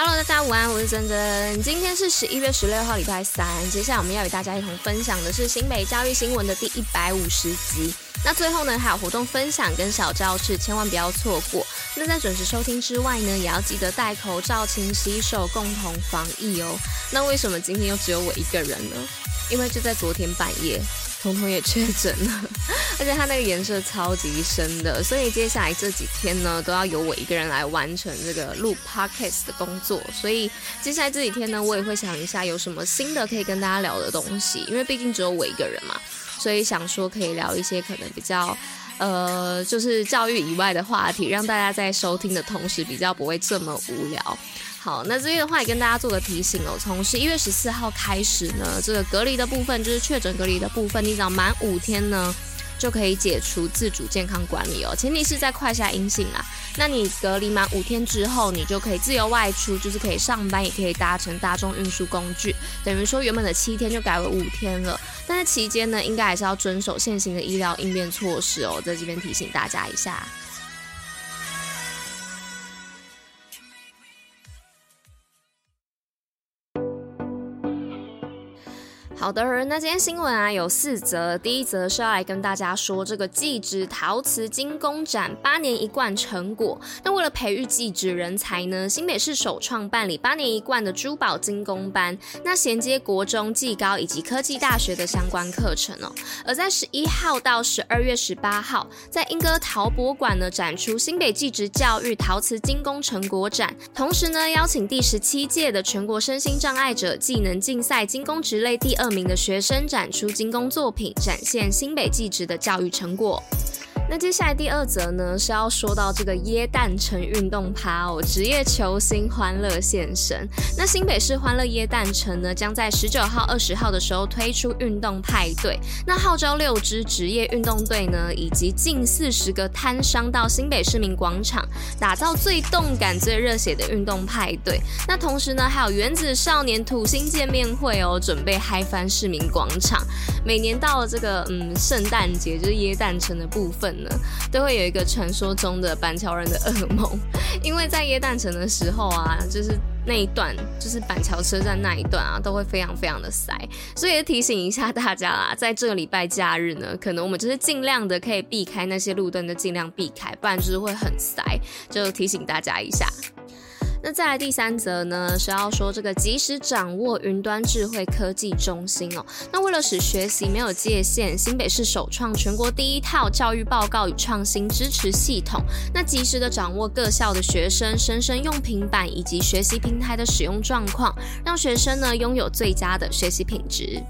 Hello，大家午安，我是珍珍。今天是十一月十六号，礼拜三。接下来我们要与大家一同分享的是新北教育新闻的第一百五十集。那最后呢，还有活动分享跟小教室，千万不要错过。那在准时收听之外呢，也要记得戴口罩、勤洗手，共同防疫哦。那为什么今天又只有我一个人呢？因为就在昨天半夜，彤彤也确诊了，而且他那个颜色超级深的，所以接下来这几天呢，都要由我一个人来完成这个录 podcast 的工作。所以接下来这几天呢，我也会想一下有什么新的可以跟大家聊的东西，因为毕竟只有我一个人嘛，所以想说可以聊一些可能比较呃，就是教育以外的话题，让大家在收听的同时比较不会这么无聊。好，那这边的话也跟大家做个提醒哦，从十一月十四号开始呢，这个隔离的部分就是确诊隔离的部分，你只要满五天呢，就可以解除自主健康管理哦，前提是在快下阴性啦。那你隔离满五天之后，你就可以自由外出，就是可以上班，也可以搭乘大众运输工具，等于说原本的七天就改为五天了。但是期间呢，应该还是要遵守现行的医疗应变措施哦，在这边提醒大家一下。好的，那今天新闻啊有四则，第一则是要来跟大家说这个技职陶瓷精工展八年一贯成果。那为了培育技职人才呢，新北市首创办理八年一贯的珠宝精工班，那衔接国中、技高以及科技大学的相关课程哦。而在十一号到十二月十八号，在莺歌陶博馆呢展出新北技职教育陶瓷精工成果展，同时呢邀请第十七届的全国身心障碍者技能竞赛精工职类第二。名的学生展出精工作品，展现新北技职的教育成果。那接下来第二则呢，是要说到这个耶诞城运动趴哦，职业球星欢乐现身。那新北市欢乐耶诞城呢，将在十九号、二十号的时候推出运动派对。那号召六支职业运动队呢，以及近四十个摊商到新北市民广场，打造最动感、最热血的运动派对。那同时呢，还有原子少年土星见面会哦，准备嗨翻市民广场。每年到了这个嗯圣诞节，就是耶诞城的部分。都会有一个传说中的板桥人的噩梦，因为在耶诞城的时候啊，就是那一段，就是板桥车站那一段啊，都会非常非常的塞，所以提醒一下大家啦，在这个礼拜假日呢，可能我们就是尽量的可以避开那些路灯就尽量避开，不然就是会很塞，就提醒大家一下。那再来第三则呢，是要说这个即时掌握云端智慧科技中心哦。那为了使学习没有界限，新北市首创全国第一套教育报告与创新支持系统，那及时的掌握各校的学生生生用平板以及学习平台的使用状况，让学生呢拥有最佳的学习品质。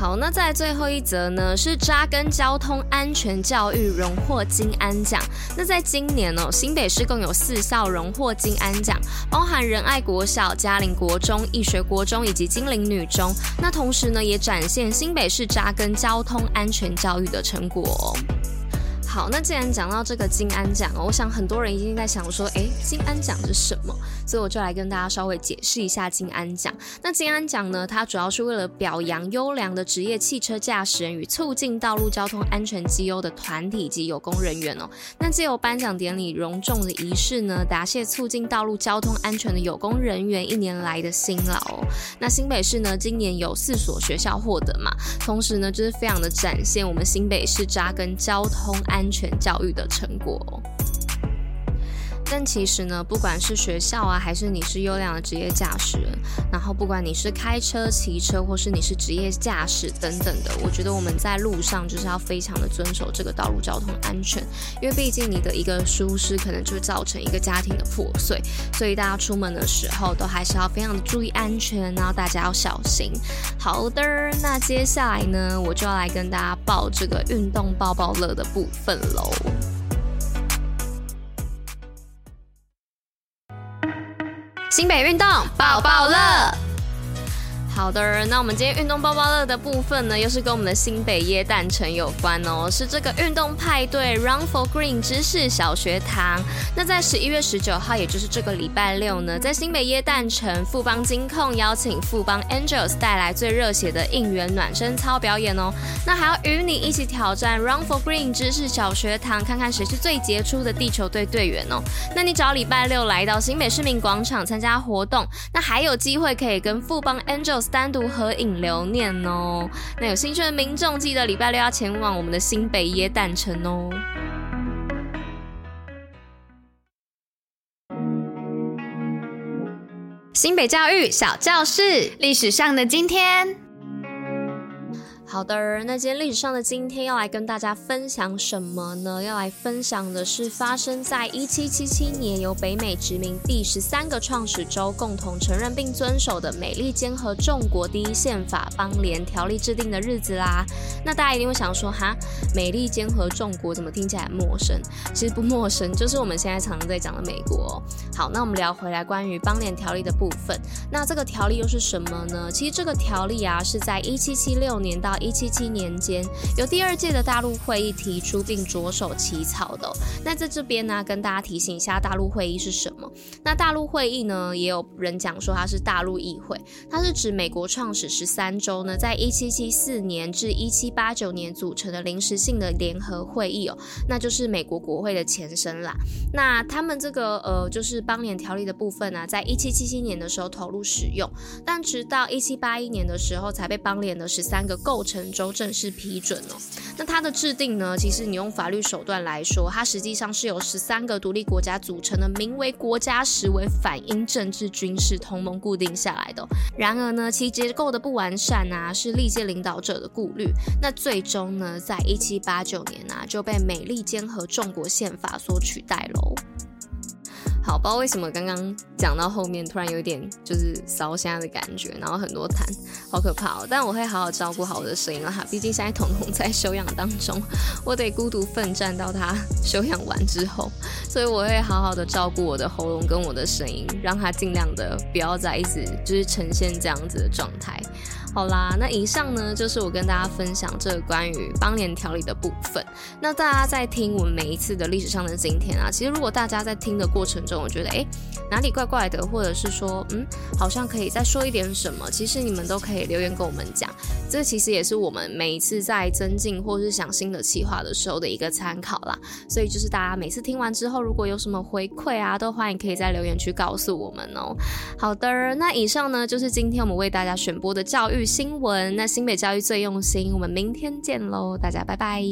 好，那在最后一则呢，是扎根交通安全教育荣获金安奖。那在今年呢，新北市共有四校荣获金安奖，包含仁爱国小、嘉陵国中、义学国中以及金陵女中。那同时呢，也展现新北市扎根交通安全教育的成果。好，那既然讲到这个金安奖哦，我想很多人已经在想说，诶，金安奖是什么？所以我就来跟大家稍微解释一下金安奖。那金安奖呢，它主要是为了表扬优良的职业汽车驾驶人与促进道路交通安全绩优的团体及有功人员哦。那借由颁奖典礼隆重的仪式呢，答谢促进道路交通安全的有功人员一年来的辛劳哦。那新北市呢，今年有四所学校获得嘛，同时呢，就是非常的展现我们新北市扎根交通安安全教育的成果。但其实呢，不管是学校啊，还是你是优良的职业驾驶人，然后不管你是开车、骑车，或是你是职业驾驶等等的，我觉得我们在路上就是要非常的遵守这个道路交通安全，因为毕竟你的一个疏失，可能就会造成一个家庭的破碎，所以大家出门的时候都还是要非常的注意安全，然后大家要小心。好的，那接下来呢，我就要来跟大家报这个运动抱抱乐的部分喽。新北运动抱抱乐。好的，那我们今天运动包包乐的部分呢，又是跟我们的新北耶诞城有关哦，是这个运动派对 Run for Green 知识小学堂。那在十一月十九号，也就是这个礼拜六呢，在新北耶诞城，富邦金控邀请富邦 Angels 带来最热血的应援暖身操表演哦。那还要与你一起挑战 Run for Green 知识小学堂，看看谁是最杰出的地球队队员哦。那你只要礼拜六来到新北市民广场参加活动，那还有机会可以跟富邦 Angels。单独合影留念哦，那有兴趣的民众记得礼拜六要前往我们的新北耶诞城哦。新北教育小教室，历史上的今天。好的，那今天历史上的今天要来跟大家分享什么呢？要来分享的是发生在一七七七年，由北美殖民第十三个创始州共同承认并遵守的美利坚合众国第一宪法邦联条例制定的日子啦。那大家一定会想说，哈，美利坚合众国怎么听起来陌生？其实不陌生，就是我们现在常常在讲的美国。好，那我们聊回来关于邦联条例的部分。那这个条例又是什么呢？其实这个条例啊，是在一七七六年到一七七年间，由第二届的大陆会议提出并着手起草的。那在这边呢，跟大家提醒一下，大陆会议是什么？那大陆会议呢，也有人讲说它是大陆议会，它是指美国创始十三州呢，在一七七四年至一七八九年组成的临时性的联合会议哦，那就是美国国会的前身啦。那他们这个呃，就是邦联条例的部分呢，在一七七七年的时候投入使用，但直到一七八一年的时候才被邦联的十三个构成州正式批准哦。那它的制定呢，其实你用法律手段来说，它实际上是由十三个独立国家组成的，名为国家实为反英政治军事同盟固定下来的。然而呢，其结构的不完善啊，是历届领导者的顾虑。那最终呢，在一七八九年啊，就被美利坚合众国宪法所取代喽。好，不知道为什么刚刚讲到后面突然有点就是烧声的感觉，然后很多痰，好可怕哦！但我会好好照顾好我的声音了哈，毕竟现在彤彤在休养当中，我得孤独奋战到他休养完之后，所以我会好好的照顾我的喉咙跟我的声音，让他尽量的不要再一直就是呈现这样子的状态。好啦，那以上呢就是我跟大家分享这个关于邦联调理的部分。那大家在听我们每一次的历史上的今天啊，其实如果大家在听的过程我觉得诶哪里怪怪的，或者是说嗯好像可以再说一点什么，其实你们都可以留言跟我们讲。这其实也是我们每一次在增进或是想新的企划的时候的一个参考啦。所以就是大家每次听完之后，如果有什么回馈啊，都欢迎可以在留言区告诉我们哦。好的，那以上呢就是今天我们为大家选播的教育新闻，那新北教育最用心，我们明天见喽，大家拜拜。